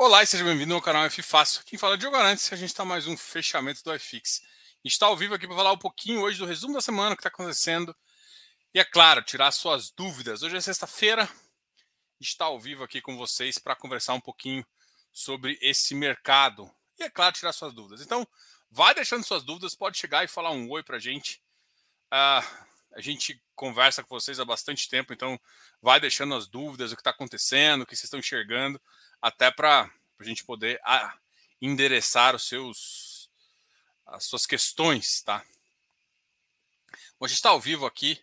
Olá e seja bem-vindo ao canal F Fácil. Quem fala é Diogo Arantes, a gente está mais um fechamento do iFix. Está ao vivo aqui para falar um pouquinho hoje do resumo da semana, o que está acontecendo. E é claro, tirar suas dúvidas. Hoje é sexta-feira, está ao vivo aqui com vocês para conversar um pouquinho sobre esse mercado. E é claro, tirar suas dúvidas. Então, vai deixando suas dúvidas, pode chegar e falar um oi para a gente. Uh, a gente conversa com vocês há bastante tempo, então vai deixando as dúvidas, o que está acontecendo, o que vocês estão enxergando até para a gente poder endereçar os seus, as suas questões, tá? Bom, a gente está ao vivo aqui,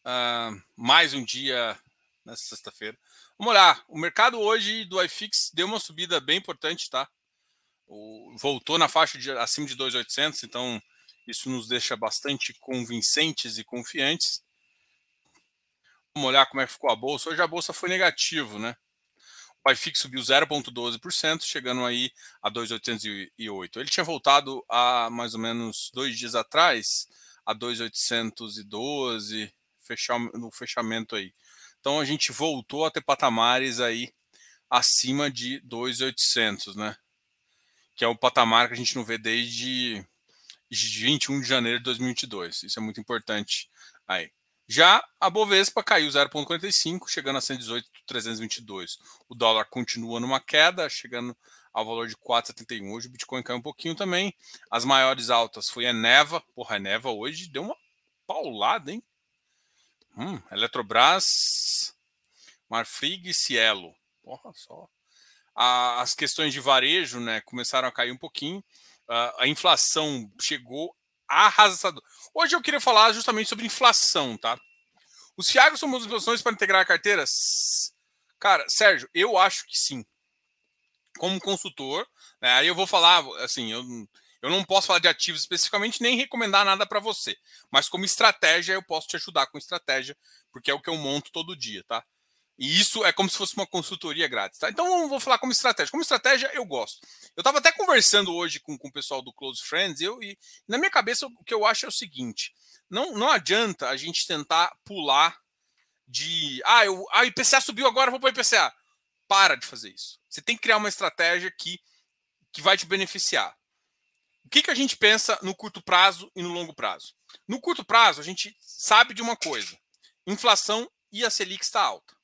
uh, mais um dia nessa sexta-feira. Vamos olhar, o mercado hoje do iFix deu uma subida bem importante, tá? O, voltou na faixa de acima de 2.800, então isso nos deixa bastante convincentes e confiantes. Vamos olhar como é que ficou a bolsa. Hoje a bolsa foi negativo, né? O IFIX subiu 0,12%, chegando aí a 2,808. Ele tinha voltado a mais ou menos dois dias atrás, a 2,812, fechar, no fechamento aí. Então a gente voltou a ter patamares aí acima de 2,800, né? Que é o patamar que a gente não vê desde 21 de janeiro de 2022. Isso é muito importante aí. Já a Bovespa caiu 0,45, chegando a 118,322. O dólar continua numa queda, chegando ao valor de 4,71. Hoje o Bitcoin caiu um pouquinho também. As maiores altas foi a Neva. Porra, a Neva hoje deu uma paulada, hein? Hum, Eletrobras, Marfrig e Cielo. Porra, só. as questões de varejo né, começaram a cair um pouquinho. a inflação chegou arrasador. Hoje eu queria falar justamente sobre inflação, tá? Os FIAGs são boas opções para integrar a carteira? Cara, Sérgio, eu acho que sim. Como consultor, né, aí eu vou falar, assim, eu, eu não posso falar de ativos especificamente, nem recomendar nada para você. Mas como estratégia, eu posso te ajudar com estratégia, porque é o que eu monto todo dia, tá? E isso é como se fosse uma consultoria grátis, tá? Então vou falar como estratégia. Como estratégia, eu gosto. Eu estava até conversando hoje com, com o pessoal do Close Friends, eu, e na minha cabeça o que eu acho é o seguinte: não, não adianta a gente tentar pular de ah, eu, ah, IPCA subiu agora, vou para o IPCA. Para de fazer isso. Você tem que criar uma estratégia que, que vai te beneficiar. O que, que a gente pensa no curto prazo e no longo prazo? No curto prazo, a gente sabe de uma coisa: inflação e a Selic está alta.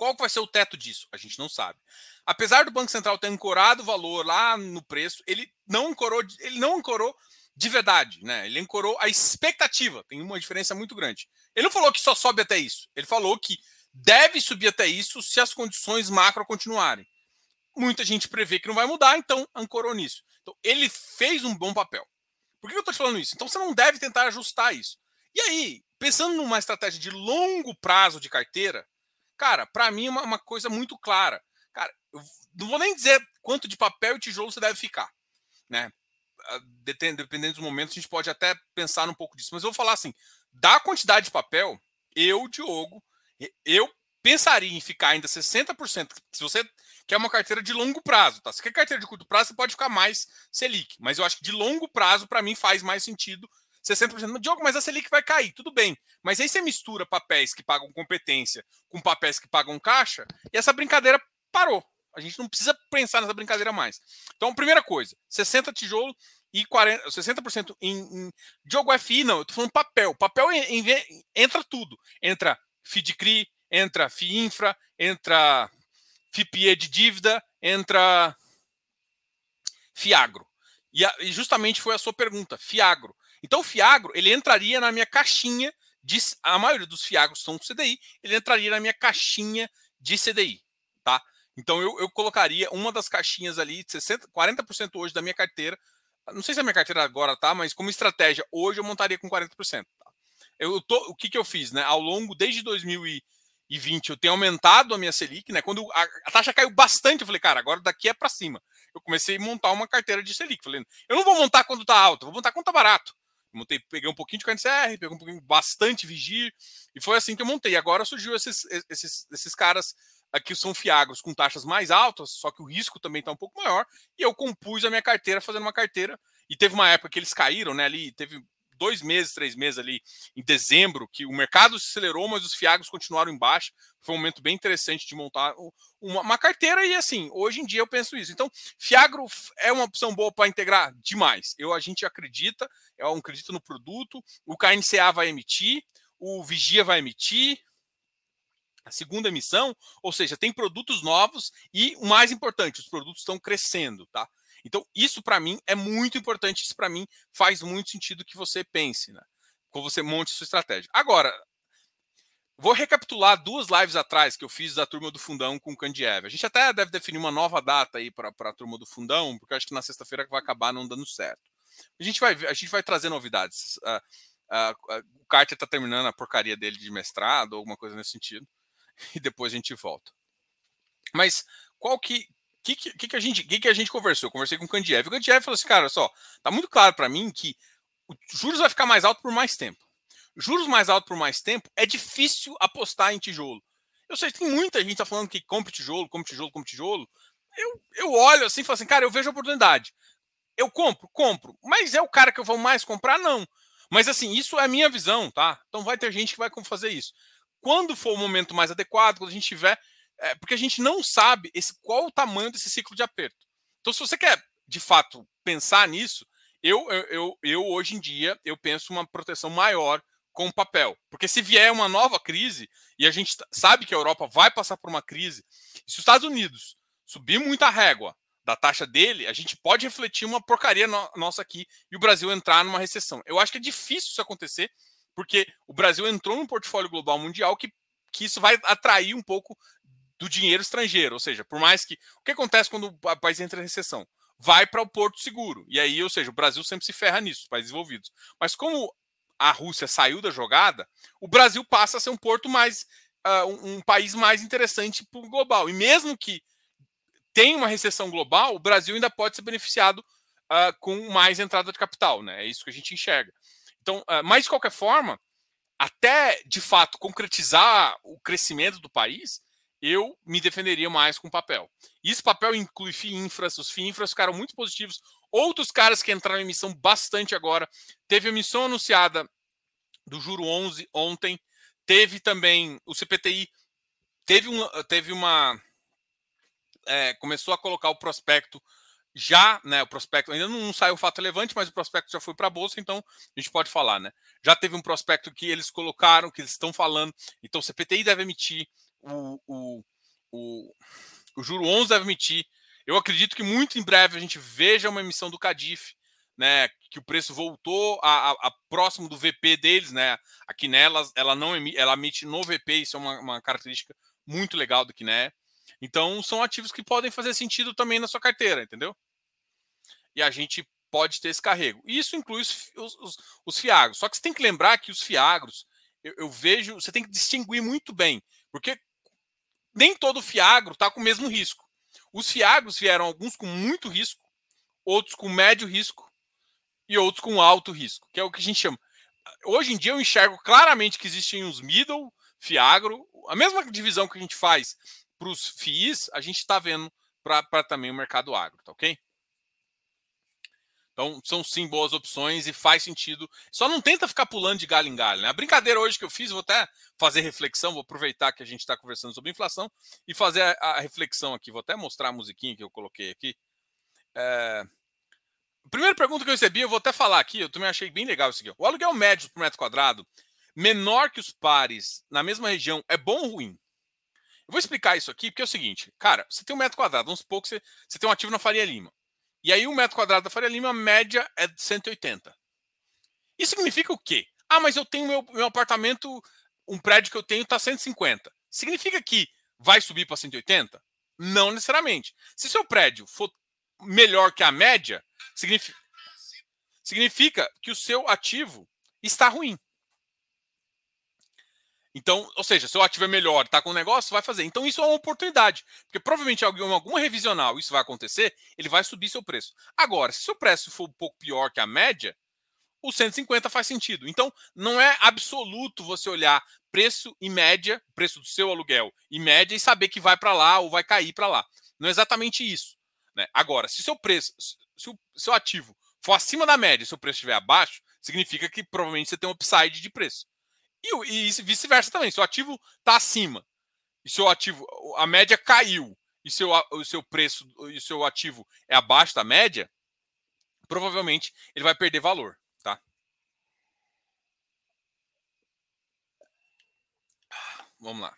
Qual vai ser o teto disso? A gente não sabe. Apesar do Banco Central ter ancorado o valor lá no preço, ele não ancorou, ele não ancorou de verdade, né? Ele ancorou a expectativa. Tem uma diferença muito grande. Ele não falou que só sobe até isso. Ele falou que deve subir até isso se as condições macro continuarem. Muita gente prevê que não vai mudar, então ancorou nisso. Então, ele fez um bom papel. Por que eu estou te falando isso? Então, você não deve tentar ajustar isso. E aí, pensando numa estratégia de longo prazo de carteira, Cara, para mim é uma, uma, coisa muito clara. Cara, eu não vou nem dizer quanto de papel e tijolo você deve ficar, né? Ah, dependendo dos momentos, a gente pode até pensar um pouco disso. Mas eu vou falar assim: da quantidade de papel, eu, Diogo, eu pensaria em ficar ainda 60%. Se você quer uma carteira de longo prazo, tá? Se quer carteira de curto prazo, você pode ficar mais Selic. Mas eu acho que de longo prazo, para mim, faz mais sentido 60%. Diogo, mas a Selic vai cair, tudo bem. Mas aí você mistura papéis que pagam competência com papéis que pagam caixa, e essa brincadeira parou. A gente não precisa pensar nessa brincadeira mais. Então, primeira coisa, 60 tijolo e 40, 60% em, em Diogo FI, não, eu tô falando papel. Papel em, em, entra tudo. Entra FIDCRI, entra FIINFRA, entra FIPE de dívida, entra FIAGRO. E justamente foi a sua pergunta, FIAGRO. Então o Fiagro, ele entraria na minha caixinha de a maioria dos Fiagros são CDI, ele entraria na minha caixinha de CDI, tá? Então eu, eu colocaria uma das caixinhas ali, 60, 40% hoje da minha carteira. Não sei se a minha carteira agora tá, mas como estratégia, hoje eu montaria com 40%. Tá? Eu tô, o que, que eu fiz, né? Ao longo, desde 2020, eu tenho aumentado a minha Selic, né? Quando a, a taxa caiu bastante, eu falei, cara, agora daqui é para cima. Eu comecei a montar uma carteira de Selic. Falei, eu não vou montar quando tá alto, vou montar quando tá barato. Montei, peguei um pouquinho de CR, peguei um pouquinho, bastante Vigir, e foi assim que eu montei. Agora surgiu esses, esses, esses caras aqui são fiagros com taxas mais altas, só que o risco também está um pouco maior, e eu compus a minha carteira fazendo uma carteira, e teve uma época que eles caíram, né, ali, teve dois meses, três meses ali em dezembro, que o mercado se acelerou, mas os fiagros continuaram embaixo. Foi um momento bem interessante de montar uma, uma carteira e assim, hoje em dia eu penso isso. Então, fiagro é uma opção boa para integrar demais. Eu a gente acredita, um acredito no produto, o KNCA vai emitir, o Vigia vai emitir, a segunda emissão, ou seja, tem produtos novos e o mais importante, os produtos estão crescendo, tá? Então, isso para mim é muito importante, isso para mim faz muito sentido que você pense, né? Quando você monte sua estratégia. Agora, vou recapitular duas lives atrás que eu fiz da turma do Fundão com o Candiev. A gente até deve definir uma nova data aí para a turma do Fundão, porque eu acho que na sexta-feira vai acabar não dando certo. A gente vai, a gente vai trazer novidades. Uh, uh, uh, o Carter está terminando a porcaria dele de mestrado, alguma coisa nesse sentido, e depois a gente volta. Mas qual que, que, que, que, a gente, que, que a gente conversou? Eu conversei com o Candiev. O Candiev falou assim, cara, só, tá muito claro para mim que o juros vai ficar mais alto por mais tempo. Juros mais alto por mais tempo é difícil apostar em tijolo. Eu sei, tem muita gente tá falando que compre tijolo, compre tijolo, compre tijolo. Eu, eu olho assim e falo assim, cara, eu vejo a oportunidade. Eu compro, compro. Mas é o cara que eu vou mais comprar? Não. Mas assim, isso é a minha visão, tá? Então vai ter gente que vai fazer isso. Quando for o momento mais adequado, quando a gente tiver é, porque a gente não sabe esse, qual o tamanho desse ciclo de aperto. Então, se você quer, de fato, pensar nisso, eu, eu, eu, eu hoje em dia eu penso uma proteção maior com o papel. Porque se vier uma nova crise, e a gente sabe que a Europa vai passar por uma crise, se os Estados Unidos subir muita régua da taxa dele, a gente pode refletir uma porcaria no, nossa aqui e o Brasil entrar numa recessão. Eu acho que é difícil isso acontecer, porque o Brasil entrou num portfólio global mundial que, que isso vai atrair um pouco do dinheiro estrangeiro. Ou seja, por mais que. O que acontece quando o país entra em recessão? Vai para o porto seguro. E aí, ou seja, o Brasil sempre se ferra nisso, países desenvolvidos. Mas como a Rússia saiu da jogada, o Brasil passa a ser um porto mais. Uh, um, um, país mais interessante para o global. E mesmo que tenha uma recessão global, o Brasil ainda pode ser beneficiado uh, com mais entrada de capital. Né? É isso que a gente enxerga. Então, uh, mas de qualquer forma, até de fato concretizar o crescimento do país, eu me defenderia mais com papel. E esse papel inclui FIINFRAS, os FIINFRAS ficaram muito positivos. Outros caras que entraram em emissão bastante agora. Teve a emissão anunciada do Juro 11 ontem. Teve também o CPTI. Teve, um, teve uma. É, começou a colocar o prospecto já, né? O prospecto ainda não saiu o fato relevante, mas o prospecto já foi para a bolsa, então a gente pode falar, né? Já teve um prospecto que eles colocaram, que eles estão falando. Então o CPTI deve emitir, o, o, o, o juro 11 deve emitir. Eu acredito que muito em breve a gente veja uma emissão do Cadif, né, que o preço voltou a, a, a, próximo do VP deles, né? A Quiné, ela não emite, ela emite no VP, isso é uma, uma característica muito legal do Quiné. Então são ativos que podem fazer sentido também na sua carteira, entendeu? E a gente pode ter esse carrego. Isso inclui os, os, os fiagros. Só que você tem que lembrar que os fiagros, eu, eu vejo, você tem que distinguir muito bem, porque nem todo fiagro está com o mesmo risco. Os fiagros vieram alguns com muito risco, outros com médio risco e outros com alto risco, que é o que a gente chama. Hoje em dia eu enxergo claramente que existem os middle, fiagro, a mesma divisão que a gente faz para os FIIs, a gente está vendo para também o mercado agro, tá ok? Então, são sim boas opções e faz sentido. Só não tenta ficar pulando de galho em galho. Né? A brincadeira hoje que eu fiz, vou até fazer reflexão, vou aproveitar que a gente está conversando sobre inflação e fazer a, a, reflexão aqui. Vou até mostrar a musiquinha que eu coloquei aqui. É... Primeira pergunta que eu recebi, eu vou até falar aqui, eu também achei bem legal isso aqui. O aluguel médio por metro quadrado, menor que os pares na mesma região, é bom ou ruim? Eu vou explicar isso aqui, porque é o seguinte, cara, você tem um metro quadrado, vamos supor que você, você tem um ativo na Faria Lima. E aí, um metro quadrado da Faria Lima, a média é de 180. Isso significa o quê? Ah, mas eu tenho meu, meu apartamento, um prédio que eu tenho está 150. Significa que vai subir para 180? Não necessariamente. Se seu prédio for melhor que a média, significa, significa que o seu ativo está ruim. Então, ou seja, se o ativo é melhor, está com o negócio, vai fazer. Então, isso é uma oportunidade. Porque provavelmente em alguma revisional isso vai acontecer, ele vai subir seu preço. Agora, se seu preço for um pouco pior que a média, o 150 faz sentido. Então, não é absoluto você olhar preço e média, preço do seu aluguel e média, e saber que vai para lá ou vai cair para lá. Não é exatamente isso. Né? Agora, se seu preço, se o seu ativo for acima da média e seu preço estiver abaixo, significa que provavelmente você tem um upside de preço. E, e vice-versa também. Se o ativo está acima e seu ativo, a média caiu e seu, o seu preço e seu ativo é abaixo da média, provavelmente ele vai perder valor, tá? Vamos lá.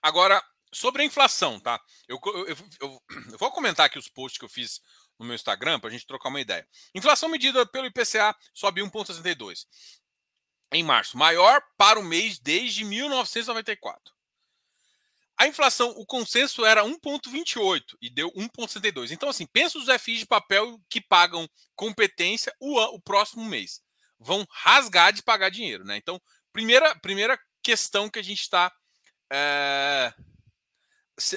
Agora, sobre a inflação, tá? Eu, eu, eu, eu vou comentar aqui os posts que eu fiz no meu Instagram para a gente trocar uma ideia. Inflação medida pelo IPCA sobe 1,62 em março, maior para o mês desde 1994. A inflação, o consenso era 1,28 e deu 1,62. Então, assim, pensa os FIs de papel que pagam competência o, o próximo mês. Vão rasgar de pagar dinheiro, né? Então, primeira, primeira questão que a gente está é,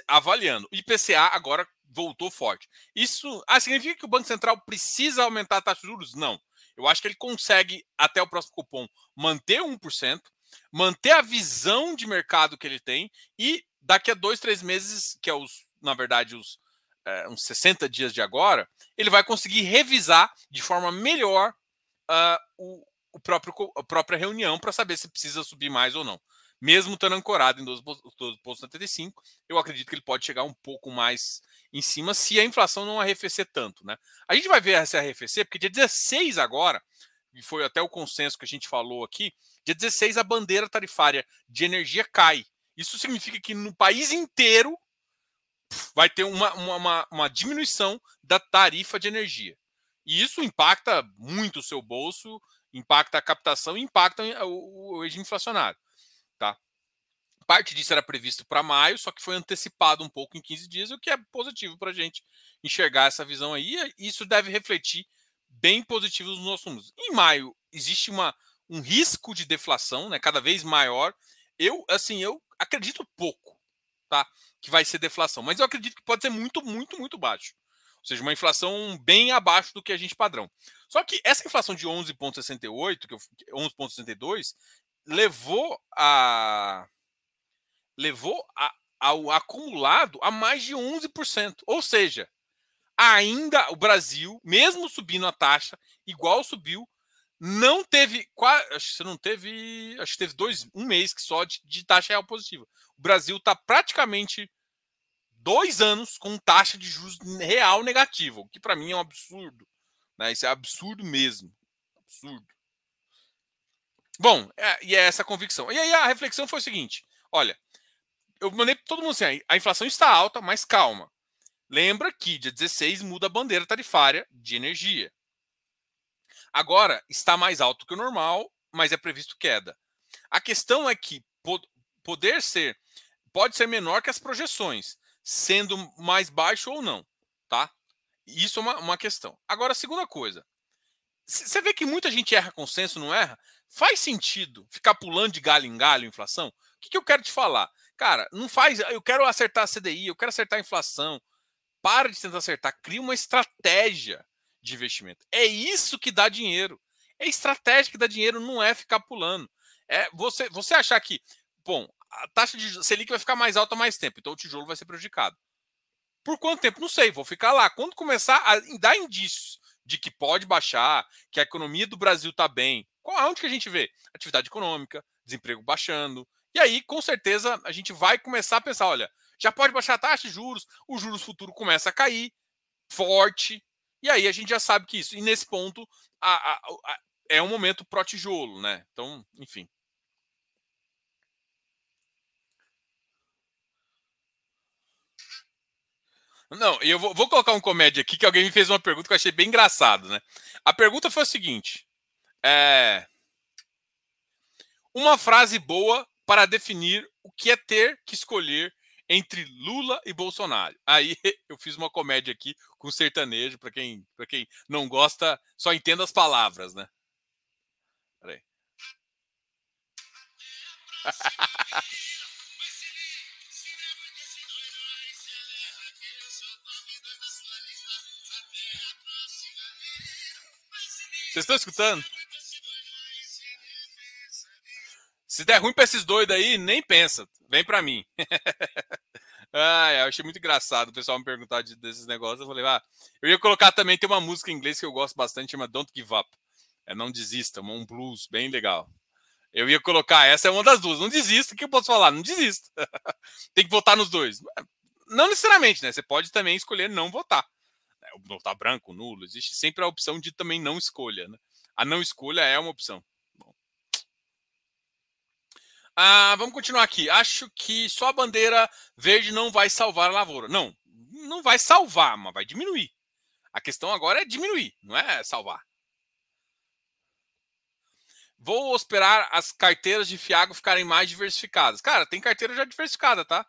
avaliando. O IPCA agora voltou forte. Isso ah, significa que o Banco Central precisa aumentar a taxa de juros? Não. Eu acho que ele consegue, até o próximo cupom, manter 1%, manter a visão de mercado que ele tem e daqui a dois, três meses, que é os, na verdade, os é, uns 60 dias de agora, ele vai conseguir revisar de forma melhor uh, o, o próprio, a própria reunião para saber se precisa subir mais ou não. Mesmo estando ancorado em 12,75, eu acredito que ele pode chegar um pouco mais em cima se a inflação não arrefecer tanto. Né? A gente vai ver se arrefecer, porque dia 16 agora, e foi até o consenso que a gente falou aqui, dia 16 a bandeira tarifária de energia cai. Isso significa que no país inteiro vai ter uma, uma, uma diminuição da tarifa de energia. E isso impacta muito o seu bolso, impacta a captação, impacta o, o eixo inflacionário. Tá? Parte disso era previsto para maio, só que foi antecipado um pouco em 15 dias, o que é positivo para a gente enxergar essa visão aí. E isso deve refletir bem positivo nos nossos números. Em maio, existe uma, um risco de deflação né, cada vez maior. Eu, assim, eu acredito pouco tá, que vai ser deflação, mas eu acredito que pode ser muito, muito, muito baixo. Ou seja, uma inflação bem abaixo do que a gente padrão. Só que essa inflação de 11,68, que 11,62, levou a levou a, ao acumulado a mais de 11%. Ou seja, ainda o Brasil, mesmo subindo a taxa, igual subiu, não teve. Acho que não teve. Acho que teve dois, um mês que só de, de taxa real positiva. O Brasil está praticamente dois anos com taxa de juros real negativa, o que para mim é um absurdo. Né? Isso é absurdo mesmo. Absurdo. Bom, é, e é essa a convicção. E aí a reflexão foi o seguinte: olha, eu mandei para todo mundo assim, a inflação está alta, mas calma. Lembra que dia 16 muda a bandeira tarifária de energia. Agora está mais alto que o normal, mas é previsto queda. A questão é que poder ser pode ser menor que as projeções, sendo mais baixo ou não, tá? Isso é uma, uma questão. Agora, a segunda coisa, você vê que muita gente erra consenso, não erra? Faz sentido ficar pulando de galho em galho a inflação? O que, que eu quero te falar? Cara, não faz. Eu quero acertar a CDI, eu quero acertar a inflação. Para de tentar acertar. Cria uma estratégia de investimento. É isso que dá dinheiro. É estratégia que dá dinheiro, não é ficar pulando. É você, você achar que, bom, a taxa de Selic vai ficar mais alta mais tempo, então o tijolo vai ser prejudicado. Por quanto tempo? Não sei, vou ficar lá. Quando começar a dar indícios de que pode baixar, que a economia do Brasil está bem, aonde que a gente vê? Atividade econômica, desemprego baixando, e aí, com certeza, a gente vai começar a pensar: olha, já pode baixar a taxa de juros, o juros futuro começa a cair forte, e aí a gente já sabe que isso. E nesse ponto, a, a, a, é um momento pró-tijolo, né? Então, enfim. Não, eu vou, vou, colocar um comédia aqui que alguém me fez uma pergunta que eu achei bem engraçado, né? A pergunta foi a seguinte: é, uma frase boa para definir o que é ter que escolher entre Lula e Bolsonaro. Aí eu fiz uma comédia aqui com sertanejo, para quem, quem não gosta, só entenda as palavras, né? Peraí. Vocês estão escutando? Se der ruim para esses doidos aí, nem pensa. Vem para mim. Ah, eu achei muito engraçado o pessoal me perguntar de, desses negócios. Eu falei, ah, eu ia colocar também, tem uma música em inglês que eu gosto bastante, chama Don't Give Up. É Não Desista, um blues bem legal. Eu ia colocar, essa é uma das duas. Não desista, o que eu posso falar? Não desista. tem que votar nos dois. Não necessariamente, né? Você pode também escolher não votar. É, votar branco, nulo. Existe sempre a opção de também não escolha, né? A não escolha é uma opção. Ah, vamos continuar aqui. Acho que só a bandeira verde não vai salvar a lavoura. Não, não vai salvar, mas vai diminuir. A questão agora é diminuir, não é salvar. Vou esperar as carteiras de Fiago ficarem mais diversificadas. Cara, tem carteira já diversificada, tá?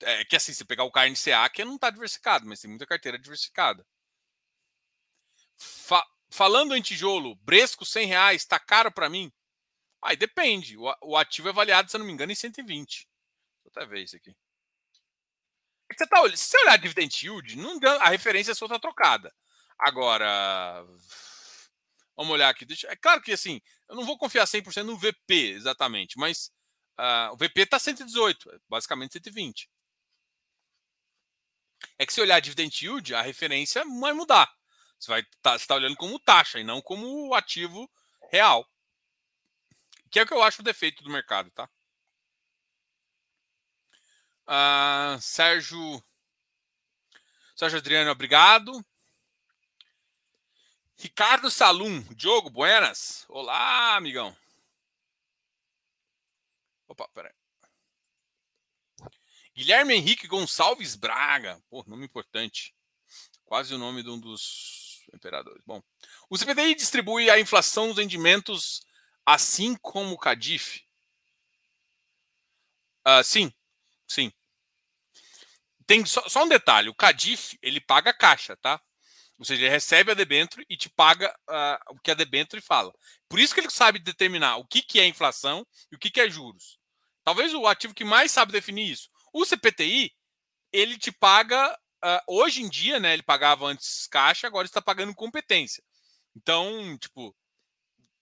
É que assim, se pegar o KNCA, que não está diversificado, mas tem muita carteira diversificada. Fa falando em tijolo, Bresco 100 reais, está caro para mim? Aí depende. O, ativo é avaliado, se eu não me engano, em 120. Deixa eu até ver isso aqui. É você tá, se você olhar dividend yield, não, a referência só está trocada. Agora, vamos olhar aqui. Deixa, é claro que assim, eu não vou confiar 100% no VP exatamente, mas uh, o VP está 118, é basicamente 120. É que se olhar dividend yield, a referência vai mudar. Você vai tá, tá olhando como taxa e não como ativo real. Que é o que eu acho o defeito do mercado, tá? Uh, Sérgio. Sérgio Adriano, obrigado. Ricardo Salum, Diogo, buenas. Olá, amigão. Opa, peraí. Guilherme Henrique Gonçalves Braga. Pô, nome importante. Quase o nome de um dos imperadores. Bom, o CPDI distribui a inflação dos rendimentos assim como o Cadif? Uh, sim, sim. Tem só, só, um detalhe: o Cadif ele paga caixa, tá? Ou seja, ele recebe a debênture e te paga uh, o que a debênture fala. Por isso que ele sabe determinar o que, que é inflação e o que, que é juros. Talvez o ativo que mais sabe definir isso. O CPTI, ele te paga, uh, hoje em dia, né? Ele pagava antes caixa, agora está pagando competência. Então, tipo,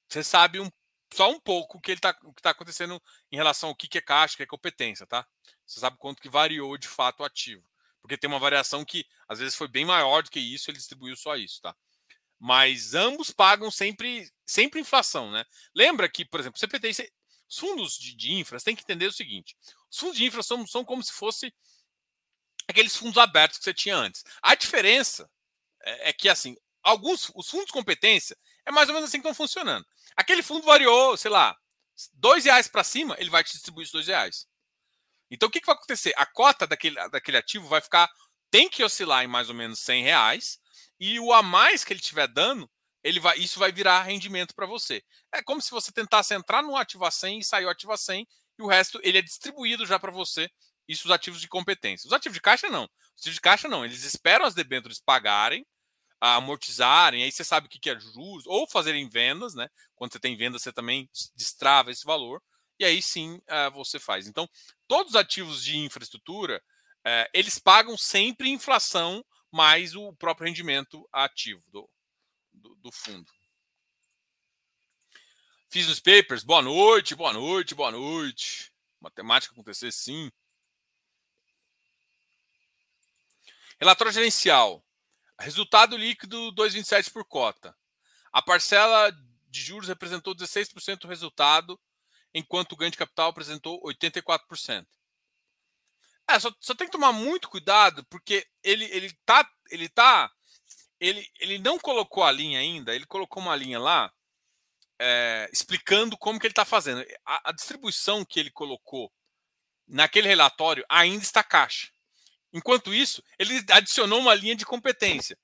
você sabe um só um pouco o que está tá acontecendo em relação ao que, é caixa, o que é competência, tá? Você sabe quanto que variou de fato o ativo. Porque tem uma variação que às vezes foi bem maior do que isso, ele distribuiu só isso, tá? Mas ambos pagam sempre, sempre inflação, né? Lembra que, por exemplo, CPT, os fundos de, de infras tem que entender o seguinte: os fundos de infra são, são como se fosse aqueles fundos abertos que você tinha antes. A diferença é, é que, assim, alguns, os fundos de competência é mais ou menos assim que estão funcionando. Aquele fundo variou, sei lá, dois reais para cima, ele vai te distribuir os dois reais. Então, o que, que vai acontecer? A cota daquele, daquele ativo vai ficar, tem que oscilar em mais ou menos 100 reais, e o a mais que ele estiver dando, ele vai, isso vai virar rendimento para você. É como se você tentasse entrar no ativo a 100 e sair o ativo a 100, e o resto ele é distribuído já para você, isso os ativos de competência. Os ativos de caixa não. Os ativos de caixa não, eles esperam as debêntures pagarem, amortizarem, aí você sabe o que é juros, ou fazerem vendas, né? Quando você tem venda, você também destrava esse valor, e aí sim uh, você faz. Então, todos os ativos de infraestrutura, uh, eles pagam sempre inflação mais o próprio rendimento ativo do, do, do fundo. Fiz os papers, boa noite, boa noite, boa noite. Matemática acontecer sim. Relatório gerencial. Resultado líquido 2,27 por cota. A parcela de juros representou 16% do resultado, enquanto o ganho de capital apresentou 84%. É, só, só, tem que tomar muito cuidado, porque ele, ele tá. Ele tá. Ele, ele não colocou a linha ainda, ele colocou uma linha lá é, explicando como que ele está fazendo. A, a distribuição que ele colocou naquele relatório ainda está caixa. Enquanto isso, ele adicionou uma linha de competência.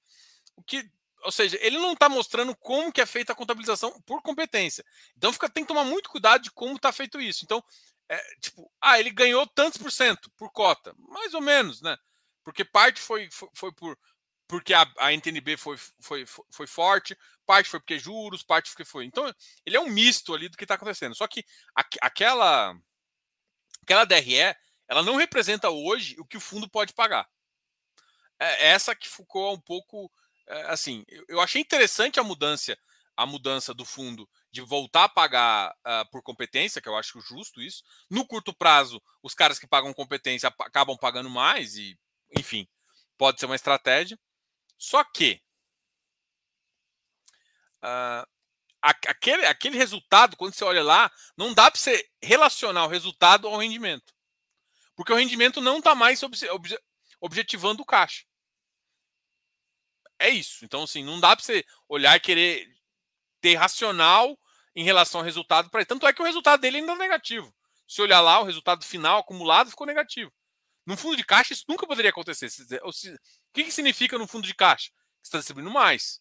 O que, ou seja, ele não está mostrando como que é feita a contabilização por competência. Então fica, tem que tomar muito cuidado de como está feito isso. Então, é, tipo, ah, ele ganhou tantos por cento por cota. Mais ou menos, né? Porque parte foi, foi, foi por porque a, a NTNB foi, foi, foi forte, parte foi porque juros, parte porque foi. Então, ele é um misto ali do que está acontecendo. Só que a, aquela, aquela DRE ela não representa hoje o que o fundo pode pagar. É essa que ficou um pouco é, assim. Eu achei interessante a mudança, a mudança do fundo de voltar a pagar uh, por competência, que eu acho justo isso. No curto prazo, os caras que pagam competência acabam pagando mais e, enfim, pode ser uma estratégia. Só que uh, aquele, aquele resultado, quando você olha lá, não dá para você relacionar o resultado ao rendimento. Porque o rendimento não está mais obje, obje, objetivando o caixa. É isso. Então, assim, não dá para você olhar e querer ter racional em relação ao resultado para Tanto é que o resultado dele ainda é negativo. Se olhar lá, o resultado final acumulado ficou negativo. No fundo de caixa, isso nunca poderia acontecer. O que, que significa no fundo de caixa? Você está distribuindo mais.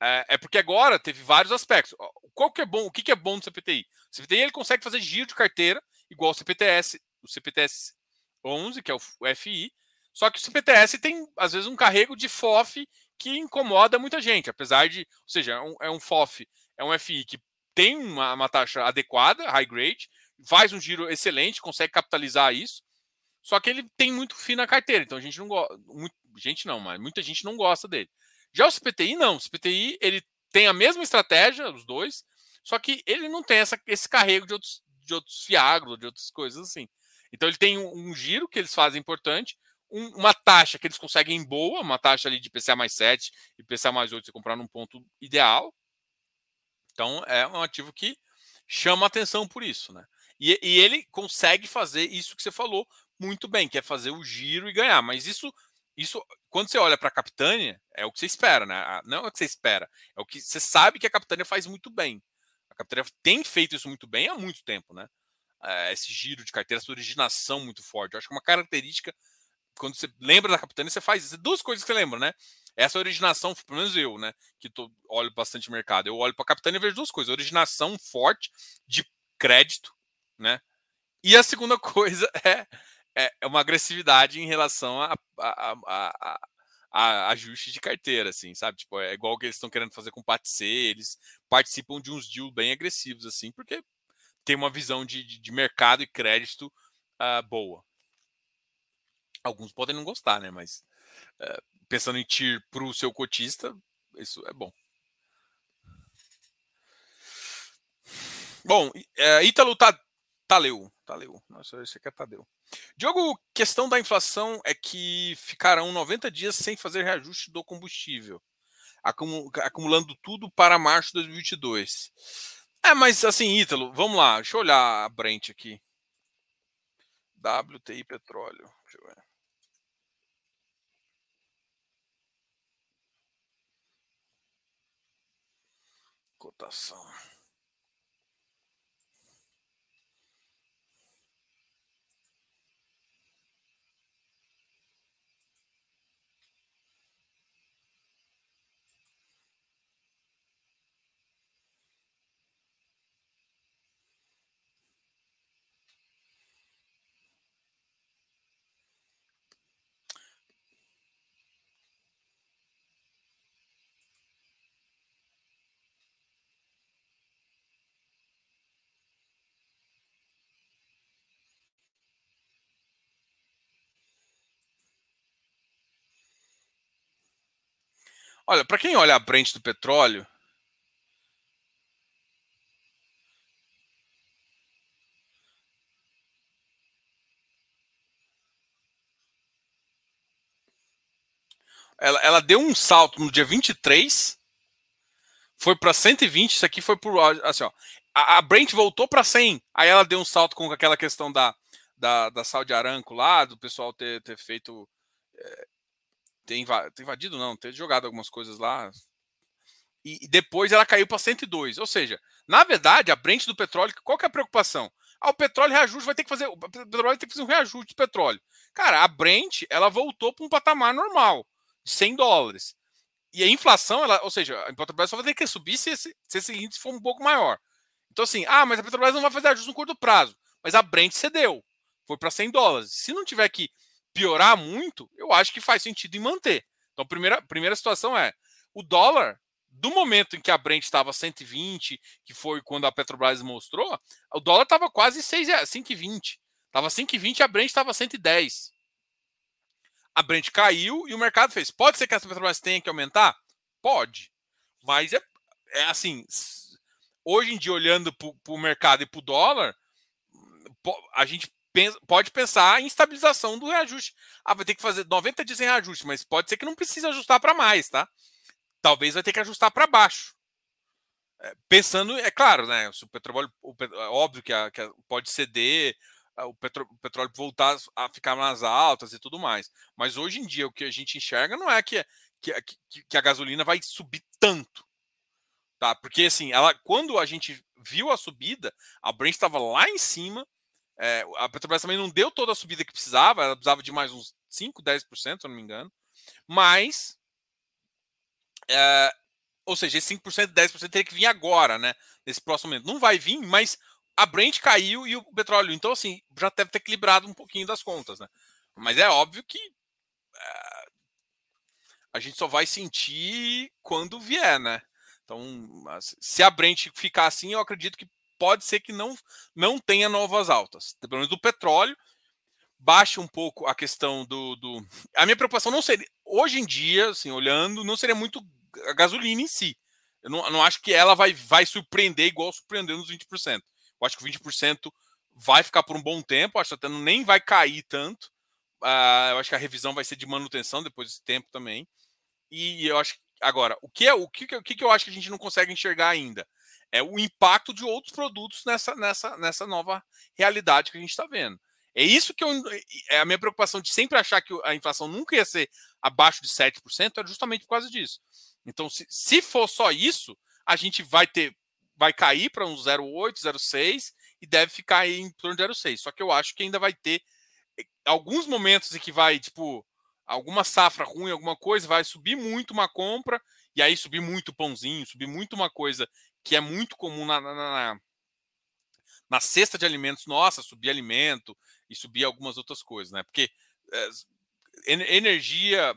É, é, porque agora teve vários aspectos. Qual que é bom? O que, que é bom no CPTI? O CPTI ele consegue fazer giro de carteira igual o CPTS, o CPTS 11, que é o FI. Só que o CPTS tem às vezes um carrego de FOF que incomoda muita gente, apesar de, ou seja, é um, é um FOF, é um FI que tem uma, uma, taxa adequada, high grade, faz um giro excelente, consegue capitalizar isso, só que ele tem muito FI na carteira, então a gente não gosta, gente não, mas muita gente não gosta dele. Já o CPTI não, o CPTI ele tem a mesma estratégia, os dois, só que ele não tem essa, esse carrego de outros, de outros de outras coisas assim. Então ele tem um, um giro que eles fazem importante, um, uma taxa que eles conseguem boa, uma taxa ali de PCA mais 7 e PCA mais 8 você comprar num ponto ideal. Então é um ativo que chama atenção por isso, né? E, e ele consegue fazer isso que você falou muito bem, que é fazer o giro e ganhar. Mas isso, isso quando você olha para a Capitânia, é o que você espera, né? Não é o que você espera, é o que você sabe que a Capitânia faz muito bem. A Capitânia tem feito isso muito bem há muito tempo, né? É, esse giro de carteira, essa originação muito forte. Eu acho que é uma característica quando você lembra da Capitânia, você faz isso. Duas coisas que você lembra, né? Essa originação, pelo menos eu, né? Que tô, olho bastante mercado. Eu olho para a Capitânia e vejo duas coisas. Originação forte de crédito, né? E a segunda coisa é, é, é uma agressividade em relação a, a, a, a, ajuste de carteira, assim, sabe? Tipo, é igual o que eles estão querendo fazer com o PATC, eles participam de uns deals bem agressivos, assim, porque tem uma visão de, de, mercado e crédito uh, boa. Alguns podem não gostar, né? Mas é, pensando em TIR para o seu cotista, isso é bom. Bom, é, Ítalo tá, Taleu. Taleu. Nossa, esse aqui é Tadeu. Diogo, questão da inflação é que ficarão 90 dias sem fazer reajuste do combustível, acumulando tudo para março de 2022. É, mas assim, Ítalo, vamos lá, deixa eu olhar a Brent aqui. WTI Petróleo. Deixa eu ver. Cotação. Olha, para quem olha a Brent do petróleo, ela, ela deu um salto no dia 23, foi para 120, isso aqui foi por assim, ó, a, a Brent voltou para 100, aí ela deu um salto com aquela questão da da, da Saudi lá, do pessoal ter, ter feito é, ter, invadido, não, ter jogado algumas coisas lá. E, e depois ela caiu para 102. Ou seja, na verdade, a Brent do petróleo, qual que é a preocupação? Ah, o petróleo reajuste vai ter que fazer. O petróleo vai ter que fazer um reajuste de petróleo. Cara, a Brent ela voltou para um patamar normal, de 100 dólares. E a inflação, ela, ou seja, a Petrobras só vai ter que subir se esse, se esse índice for um pouco maior. Então, assim, ah, mas a Petrobras não vai fazer ajuste no curto prazo. Mas a Brent cedeu. Foi para 100 dólares. Se não tiver que piorar muito, eu acho que faz sentido em manter. Então, a primeira, primeira situação é o dólar, do momento em que a Brent estava 120, que foi quando a Petrobras mostrou, o dólar estava quase 5,20. Estava 5,20 e a Brent estava 110. A Brent caiu e o mercado fez. Pode ser que essa Petrobras tenha que aumentar? Pode. Mas é, é assim. hoje em dia, olhando para o mercado e para o dólar, a gente pode pensar em estabilização do reajuste. Ah, vai ter que fazer 90 dias em reajuste, mas pode ser que não precise ajustar para mais, tá? Talvez vai ter que ajustar para baixo. É, pensando, é claro, né? Se o petróleo, o, é óbvio que, a, que a, pode ceder, o, petro, o, petróleo voltar a ficar nas altas e tudo mais. Mas hoje em dia o que a gente enxerga não é que, que, que, que a gasolina vai subir tanto. Tá? Porque assim, ela, quando a gente viu a subida, a Brent estava lá em cima. É, a Petrobras também não deu toda a subida que precisava, ela precisava de mais uns 5, 10%, se eu não me engano. Mas. É, ou seja, esse 5%, 10% teria que vir agora, né? Nesse próximo momento. Não vai vir, mas a Brent caiu e o petróleo. Então, assim, já deve ter equilibrado um pouquinho das contas, né? Mas é óbvio que é, a gente só vai sentir quando vier, né? Então, se a Brent ficar assim, eu acredito que pode ser que não, não tenha novas altas. Pelo menos do petróleo, baixe um pouco a questão do, do. A minha preocupação não seria. Hoje em dia, assim, olhando, não seria muito a gasolina em si. Eu não, não acho que ela vai, vai surpreender igual surpreendeu nos 20%. Eu acho que o 20% vai ficar por um bom tempo, acho que até nem vai cair tanto. Uh, eu acho que a revisão vai ser de manutenção depois desse tempo também. E eu acho que agora, o que é o que, o que eu acho que a gente não consegue enxergar ainda é o impacto de outros produtos nessa, nessa, nessa nova realidade que a gente está vendo. É isso que eu, é a minha preocupação de sempre achar que a inflação nunca ia ser abaixo de 7%, é justamente por causa disso. Então, se, se for só isso, a gente vai ter vai cair para um 0,8, 0,6 e deve ficar aí em torno de 0,6. Só que eu acho que ainda vai ter alguns momentos em que vai, tipo, alguma safra ruim, alguma coisa, vai subir muito uma compra, e aí subir muito pãozinho, subir muito uma coisa que é muito comum na, na, na, na cesta de alimentos nossa, subir alimento e subir algumas outras coisas, né? Porque é, energia,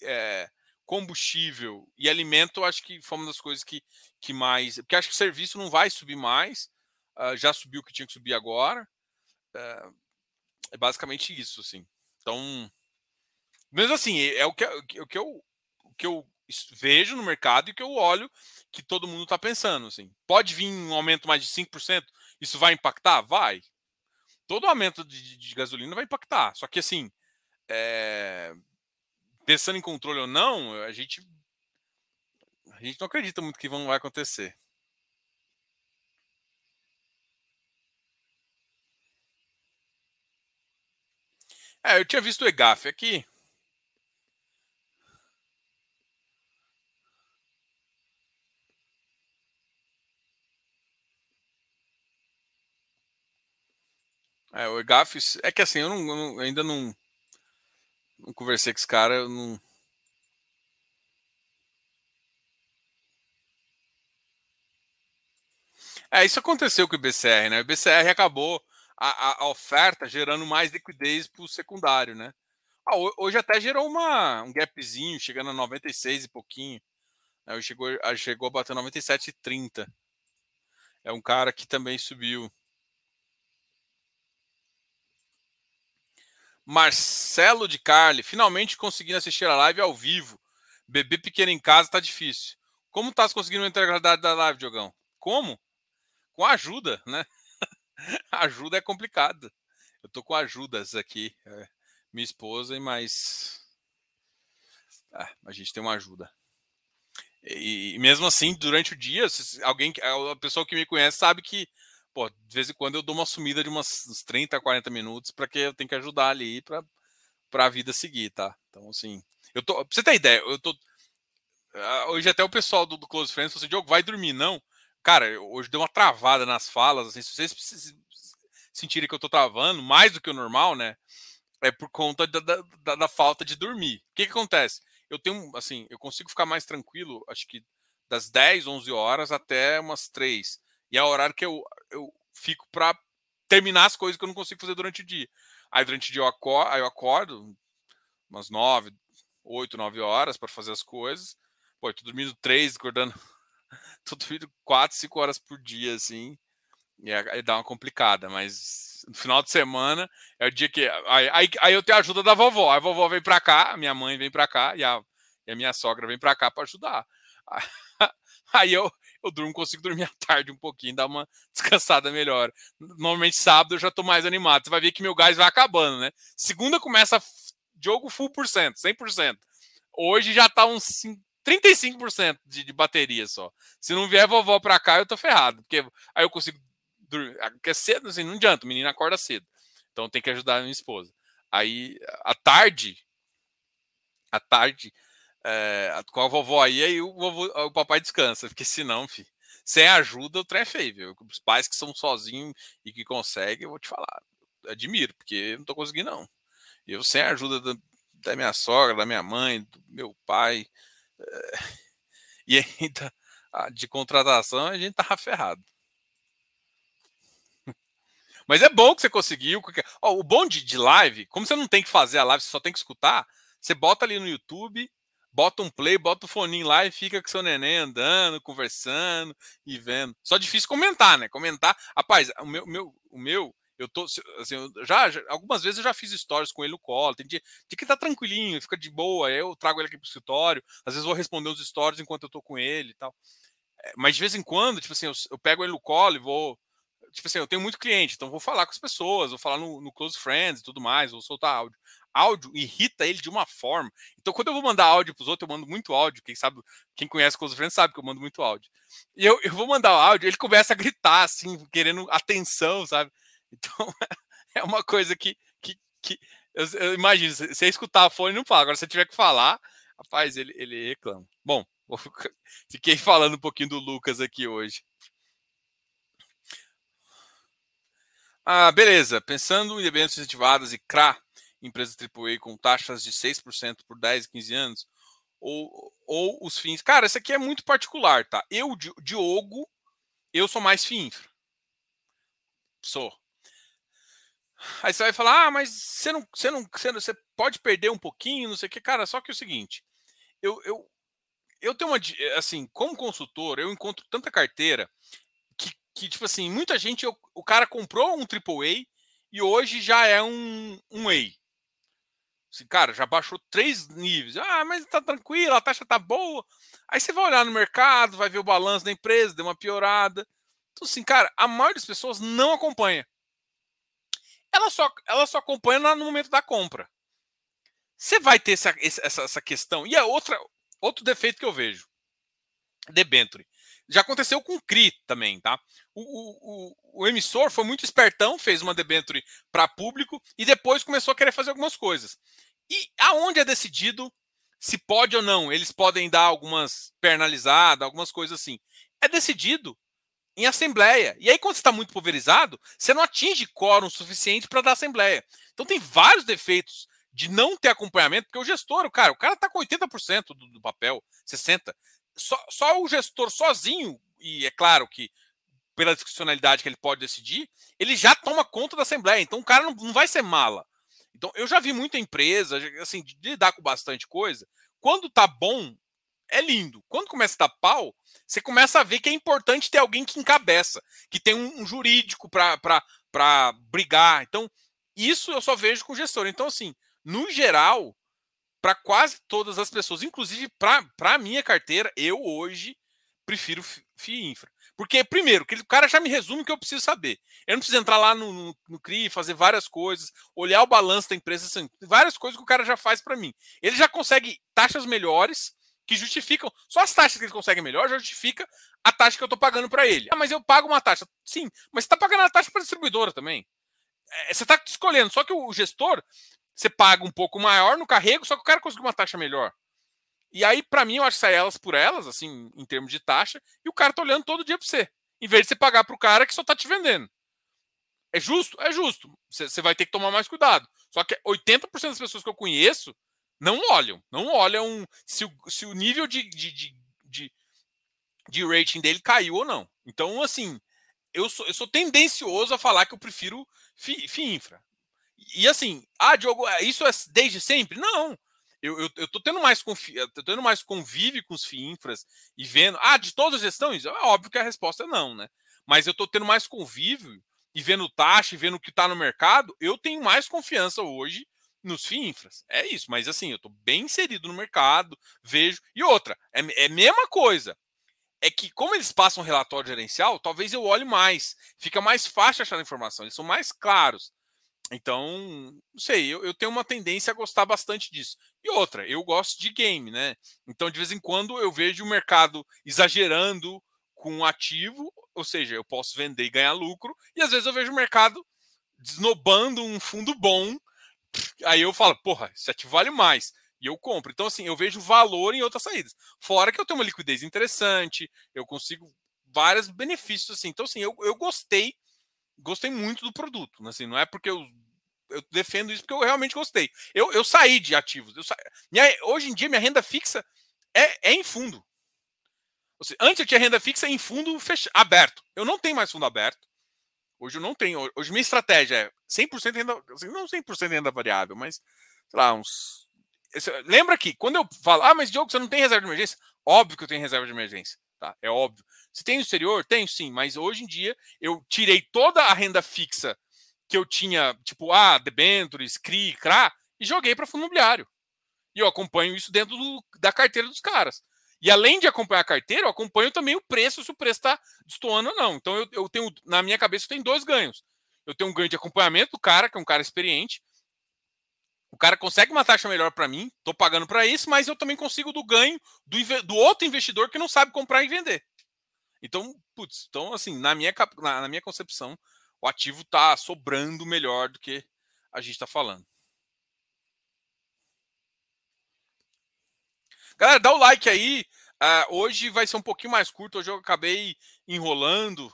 é, combustível e alimento, acho que foi uma das coisas que, que mais. Porque acho que serviço não vai subir mais, uh, já subiu o que tinha que subir agora. Uh, é basicamente isso, assim. Então, mesmo assim, é o que, o que, eu, o que eu vejo no mercado e que eu olho que todo mundo está pensando. Assim. Pode vir um aumento mais de 5%? Isso vai impactar? Vai. Todo aumento de, de gasolina vai impactar. Só que assim, é, pensando em controle ou não, a gente a gente não acredita muito que vai acontecer. É, eu tinha visto o EGAF aqui. É, o EGAF, é que assim, eu, não, eu não, ainda não, não conversei com esse cara, eu não. É, isso aconteceu com o IBCR, né? O IBCR acabou a, a, a oferta gerando mais liquidez para o secundário, né? Ah, hoje até gerou uma, um gapzinho, chegando a 96 e pouquinho. Né? Chegou, chegou a bater 97,30. É um cara que também subiu. Marcelo de Carli, finalmente conseguindo assistir a live ao vivo. Bebê pequeno em casa tá difícil. Como tá conseguindo entrar na integralidade da live, Diogão? Como? Com ajuda, né? ajuda é complicado. Eu tô com ajudas aqui. É, minha esposa e mais. Ah, a gente tem uma ajuda. E, e, mesmo assim, durante o dia, alguém, a pessoa que me conhece sabe que pô, de vez em quando eu dou uma sumida de umas, uns 30, 40 minutos para que eu tenho que ajudar ali para a vida seguir, tá? Então, assim, eu tô, pra você ter ideia, eu tô ah, hoje até o pessoal do, do Close Friends falou assim, Diogo, vai dormir, não? Cara, hoje deu uma travada nas falas, assim, se vocês sentirem que eu tô travando, mais do que o normal, né? É por conta da, da, da falta de dormir. O que que acontece? Eu tenho, assim, eu consigo ficar mais tranquilo, acho que das 10, 11 horas até umas 3. E é o horário que eu, eu fico para terminar as coisas que eu não consigo fazer durante o dia. Aí durante o dia eu acordo, aí eu acordo umas 9, 8, 9 horas para fazer as coisas. Pô, eu tô dormindo 3, acordando. tô dormindo 4, 5 horas por dia, assim. E aí dá uma complicada, mas no final de semana é o dia que. Aí, aí, aí eu tenho a ajuda da vovó. A vovó vem para cá, a minha mãe vem para cá e a, e a minha sogra vem para cá para ajudar. Aí eu, eu durmo, consigo dormir à tarde um pouquinho, dar uma descansada melhor. Normalmente sábado eu já tô mais animado. Você vai ver que meu gás vai acabando, né? Segunda começa jogo full por cento, 100%. Hoje já tá uns 35% de, de bateria só. Se não vier vovó pra cá, eu tô ferrado. Porque aí eu consigo dormir. Porque é cedo, assim, não adianta, o menino acorda cedo. Então tem que ajudar a minha esposa. Aí, à tarde, à tarde, é, com a vovó aí, aí o, vovô, o papai descansa, porque senão, filho, sem ajuda o trem é feio, viu? Os pais que são sozinhos e que conseguem, eu vou te falar, admiro, porque não tô conseguindo, não. Eu, sem a ajuda da, da minha sogra, da minha mãe, do meu pai, é, e ainda de contratação, a gente tava ferrado. Mas é bom que você conseguiu. o bom de, de live, como você não tem que fazer a live, você só tem que escutar, você bota ali no YouTube, bota um play, bota o fone lá e fica com seu neném andando, conversando e vendo. Só difícil comentar, né? Comentar. Rapaz, o meu, meu, o meu eu tô assim, eu já, já, algumas vezes eu já fiz stories com ele no colo. Tem dia, dia que tá tranquilinho, fica de boa. Eu trago ele aqui pro escritório. Às vezes vou responder os stories enquanto eu tô com ele e tal. É, mas de vez em quando, tipo assim, eu, eu pego ele no colo e vou tipo assim, eu tenho muito cliente, então vou falar com as pessoas, vou falar no, no Close Friends e tudo mais, vou soltar áudio áudio irrita ele de uma forma. Então, quando eu vou mandar áudio para os outros, eu mando muito áudio. Quem sabe, quem conhece Close Friends sabe que eu mando muito áudio. E eu, eu vou mandar áudio, ele começa a gritar, assim, querendo atenção, sabe? Então, é uma coisa que, que, que eu, eu imagino, você escutar a fone não fala. Agora, se tiver que falar, rapaz, ele, ele reclama. Bom, fiquei falando um pouquinho do Lucas aqui hoje. Ah, beleza. Pensando em eventos incentivadas e CRA, empresas AAA com taxas de 6% por 10 e 15 anos, ou, ou os fins. Cara, isso aqui é muito particular, tá? Eu, Diogo, eu sou mais FII infra. Sou. Aí você vai falar, ah, mas você não, você não, você, não, você pode perder um pouquinho, não sei o que, cara. Só que é o seguinte, eu, eu, eu tenho uma, assim, como consultor, eu encontro tanta carteira que, tipo assim, muita gente, o cara comprou um AAA e hoje já é um, um A. Assim, cara, já baixou três níveis. Ah, mas tá tranquilo, a taxa tá boa. Aí você vai olhar no mercado, vai ver o balanço da empresa, deu uma piorada. Então, assim, cara, a maioria das pessoas não acompanha. Ela só, ela só acompanha no momento da compra. Você vai ter essa, essa, essa questão. E é outra, outro defeito que eu vejo. Debenture. Já aconteceu com o CRI também, tá? O, o, o, o emissor foi muito espertão, fez uma debenture para público e depois começou a querer fazer algumas coisas. E aonde é decidido se pode ou não, eles podem dar algumas pernalizadas, algumas coisas assim. É decidido em assembleia. E aí, quando você está muito pulverizado, você não atinge quórum suficiente para dar assembleia. Então, tem vários defeitos de não ter acompanhamento, porque o gestor, o cara, o cara está com 80% do, do papel, 60% só, só o gestor sozinho, e é claro que pela discricionalidade que ele pode decidir, ele já toma conta da Assembleia. Então o cara não, não vai ser mala. Então eu já vi muita empresa, assim, de lidar com bastante coisa. Quando tá bom, é lindo. Quando começa a dar pau, você começa a ver que é importante ter alguém que encabeça, que tem um, um jurídico para brigar. Então, isso eu só vejo com o gestor. Então, assim, no geral, para quase todas as pessoas, inclusive para a minha carteira, eu hoje prefiro FII Infra. Porque, primeiro, o cara já me resume o que eu preciso saber. Eu não preciso entrar lá no, no, no CRI, fazer várias coisas, olhar o balanço da empresa, assim, várias coisas que o cara já faz para mim. Ele já consegue taxas melhores que justificam, só as taxas que ele consegue melhor já justifica a taxa que eu estou pagando para ele. Ah, mas eu pago uma taxa. Sim, mas você está pagando a taxa para a distribuidora também. É, você está escolhendo, só que o gestor você paga um pouco maior no carrego, só que o cara conseguiu uma taxa melhor. E aí, para mim, eu acho que sai elas por elas, assim, em termos de taxa, e o cara tá olhando todo dia para você, em vez de você pagar para o cara que só tá te vendendo. É justo? É justo. Você vai ter que tomar mais cuidado. Só que 80% das pessoas que eu conheço não olham. Não olham se o, se o nível de, de, de, de, de rating dele caiu ou não. Então, assim, eu sou, eu sou tendencioso a falar que eu prefiro FI, FI infra. E assim, ah, Diogo, é, isso é desde sempre? Não. Eu, eu, eu tô tendo mais confi tô tendo mais convívio com os FIINFRAs e vendo. Ah, de todas as gestões? É óbvio que a resposta é não, né? Mas eu tô tendo mais convívio e vendo taxa e vendo o que está no mercado, eu tenho mais confiança hoje nos FIINFRAs. É isso, mas assim, eu tô bem inserido no mercado, vejo. E outra, é, é a mesma coisa. é que, como eles passam relatório gerencial, talvez eu olhe mais. Fica mais fácil achar a informação, eles são mais claros. Então, não sei, eu, eu, tenho uma tendência a gostar bastante disso. E outra, eu gosto de game, né? Então, de vez em quando, eu vejo o mercado exagerando com um ativo, ou seja, eu posso vender e ganhar lucro, e às vezes eu vejo o mercado desnobando um fundo bom, aí eu falo, porra, esse ativo vale mais. E eu compro. Então, assim, eu vejo valor em outras saídas. Fora que eu tenho uma liquidez interessante, eu consigo vários benefícios, assim. Então, assim, eu, eu gostei gostei muito do produto. Assim, não é porque eu, eu defendo isso, porque eu realmente gostei. Eu, eu saí de ativos. Eu sa... minha, hoje em dia, minha renda fixa é, é em fundo. Seja, antes eu tinha renda fixa em fundo fech... aberto. Eu não tenho mais fundo aberto. Hoje eu não tenho. Hoje minha estratégia é 100% renda. Assim, não 100% renda variável, mas, sei lá, uns. Lembra que quando eu falo, ah, mas Diogo, você não tem reserva de emergência? Óbvio que eu tenho reserva de emergência. Tá? É óbvio. Se tem no exterior, tem sim, mas hoje em dia eu tirei toda a renda fixa que eu tinha, tipo, ah, debentures, CRI, CRA, e joguei para fundo imobiliário. E eu acompanho isso dentro do, da carteira dos caras. E além de acompanhar a carteira, eu acompanho também o preço, se o preço está destoando ou não. Então eu, eu tenho, na minha cabeça, eu tenho dois ganhos. Eu tenho um ganho de acompanhamento do cara, que é um cara experiente, o cara consegue uma taxa melhor para mim, estou pagando para isso, mas eu também consigo do ganho do, do, outro investidor que não sabe comprar e vender. Então, putz, então assim, na minha, na, na minha concepção, o ativo está sobrando melhor do que a gente está falando. Galera, dá o like aí. Uh, hoje vai ser um pouquinho mais curto. Hoje eu acabei enrolando.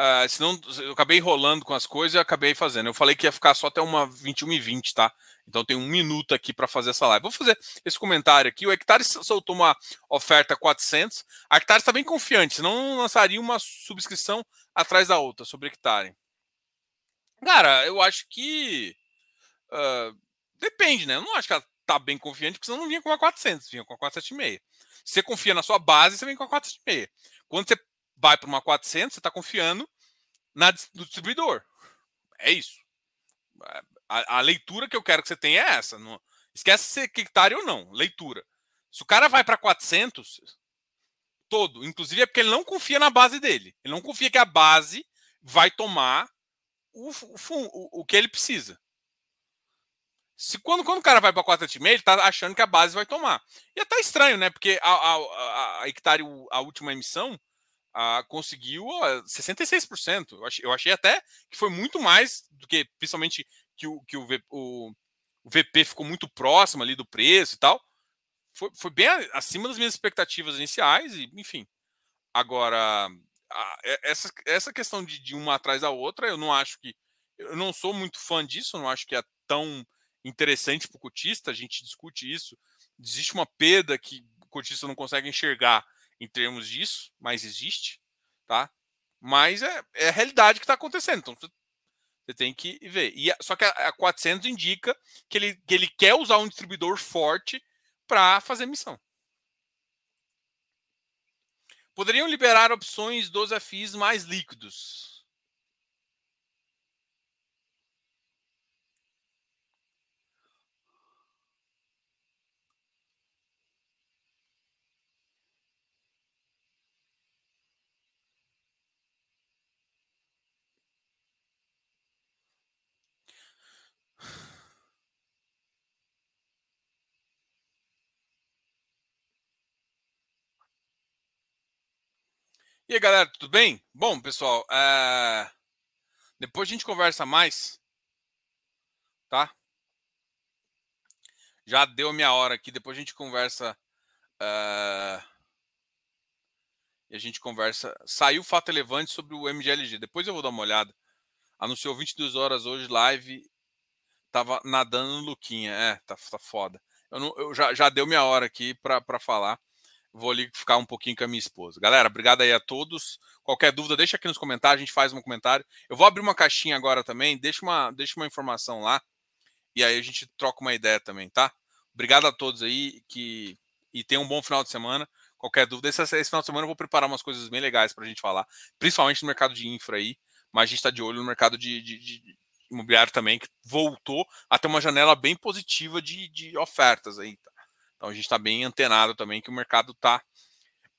Uh, senão eu acabei enrolando com as coisas e acabei fazendo. Eu falei que ia ficar só até uma 21 e 20, tá? Então tem um minuto aqui para fazer essa live. Vou fazer esse comentário aqui. O Hectare soltou uma oferta 400. A Hectare está bem confiante, senão lançaria uma subscrição atrás da outra sobre Hectare. Cara, eu acho que uh, depende, né? Eu não acho que ela tá bem confiante, porque senão não vinha com a 400, vinha com a 476. Se você confia na sua base, você vem com a 476. Quando você vai para uma 400, você está confiando na, no distribuidor. É isso. A, a, leitura que eu quero que você tenha é essa. Não, esquece se é hectare ou não. Leitura. Se o cara vai para 400, todo, inclusive é porque ele não confia na base dele. Ele não confia que a base vai tomar o, o, o que ele precisa. Se quando, quando o cara vai para 4,5, ele está achando que a base vai tomar. E é até estranho, né? Porque a, a, a, a hectare, a última emissão, ah, conseguiu 66%. Eu achei, eu achei até que foi muito mais do que, principalmente, que o, que o, o, o VP ficou muito próximo ali do preço e tal. Foi, foi bem acima das minhas expectativas iniciais, e enfim. Agora, a, essa, essa questão de, de uma atrás da outra, eu não acho que. Eu não sou muito fã disso, não acho que é tão interessante para o cotista, a gente discute isso. Existe uma perda que o cotista não consegue enxergar em termos disso, mas existe, tá? Mas é, é a realidade que está acontecendo. Então você tem que ver. E, só que a, a 400 indica que ele, que ele quer usar um distribuidor forte para fazer missão. Poderiam liberar opções dos FIs mais líquidos. E aí, galera, tudo bem? Bom, pessoal, é... depois a gente conversa mais, tá? Já deu minha hora aqui, depois a gente conversa. É... E a gente conversa. Saiu fato relevante sobre o MGLG. Depois eu vou dar uma olhada. Anunciou 22 horas hoje, live. Tava nadando no Luquinha. É, tá, tá foda. Eu, não, eu já, já deu minha hora aqui para falar. Vou ali ficar um pouquinho com a minha esposa. Galera, obrigado aí a todos. Qualquer dúvida, deixa aqui nos comentários, a gente faz um comentário. Eu vou abrir uma caixinha agora também, deixa uma, deixa uma informação lá. E aí a gente troca uma ideia também, tá? Obrigado a todos aí que e tenham um bom final de semana. Qualquer dúvida, esse, esse final de semana eu vou preparar umas coisas bem legais para a gente falar, principalmente no mercado de infra aí, mas a gente está de olho no mercado de, de, de, imobiliário também, que voltou a ter uma janela bem positiva de, de ofertas aí. Tá? Então a gente está bem antenado também que o mercado está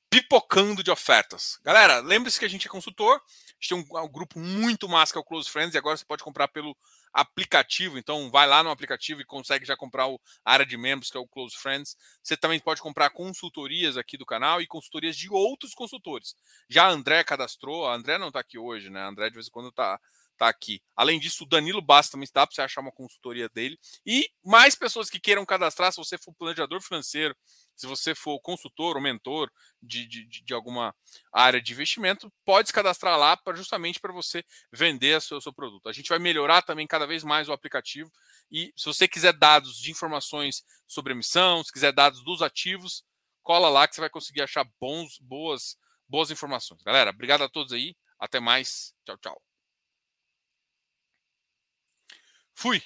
pipocando de ofertas. Galera, lembre-se que a gente é consultor, a gente tem um, um, grupo muito massa que é o Close Friends, e agora você pode comprar pelo aplicativo. Então, vai lá no aplicativo e consegue já comprar o área de membros, que é o Close Friends. Você também pode comprar consultorias aqui do canal e consultorias de outros consultores. Já a André cadastrou, a André não está aqui hoje, né? A André de vez em quando está tá aqui. Além disso, o Danilo Basta também dá para você achar uma consultoria dele. E mais pessoas que queiram cadastrar, se você for planejador financeiro, se você for consultor ou mentor de, de, de alguma área de investimento, pode se cadastrar lá para justamente para você vender o seu, seu produto. A gente vai melhorar também cada vez mais o aplicativo. E se você quiser dados de informações sobre emissão, se quiser dados dos ativos, cola lá que você vai conseguir achar bons, boas, boas informações. Galera, obrigado a todos aí. Até mais. Tchau, tchau. Fui!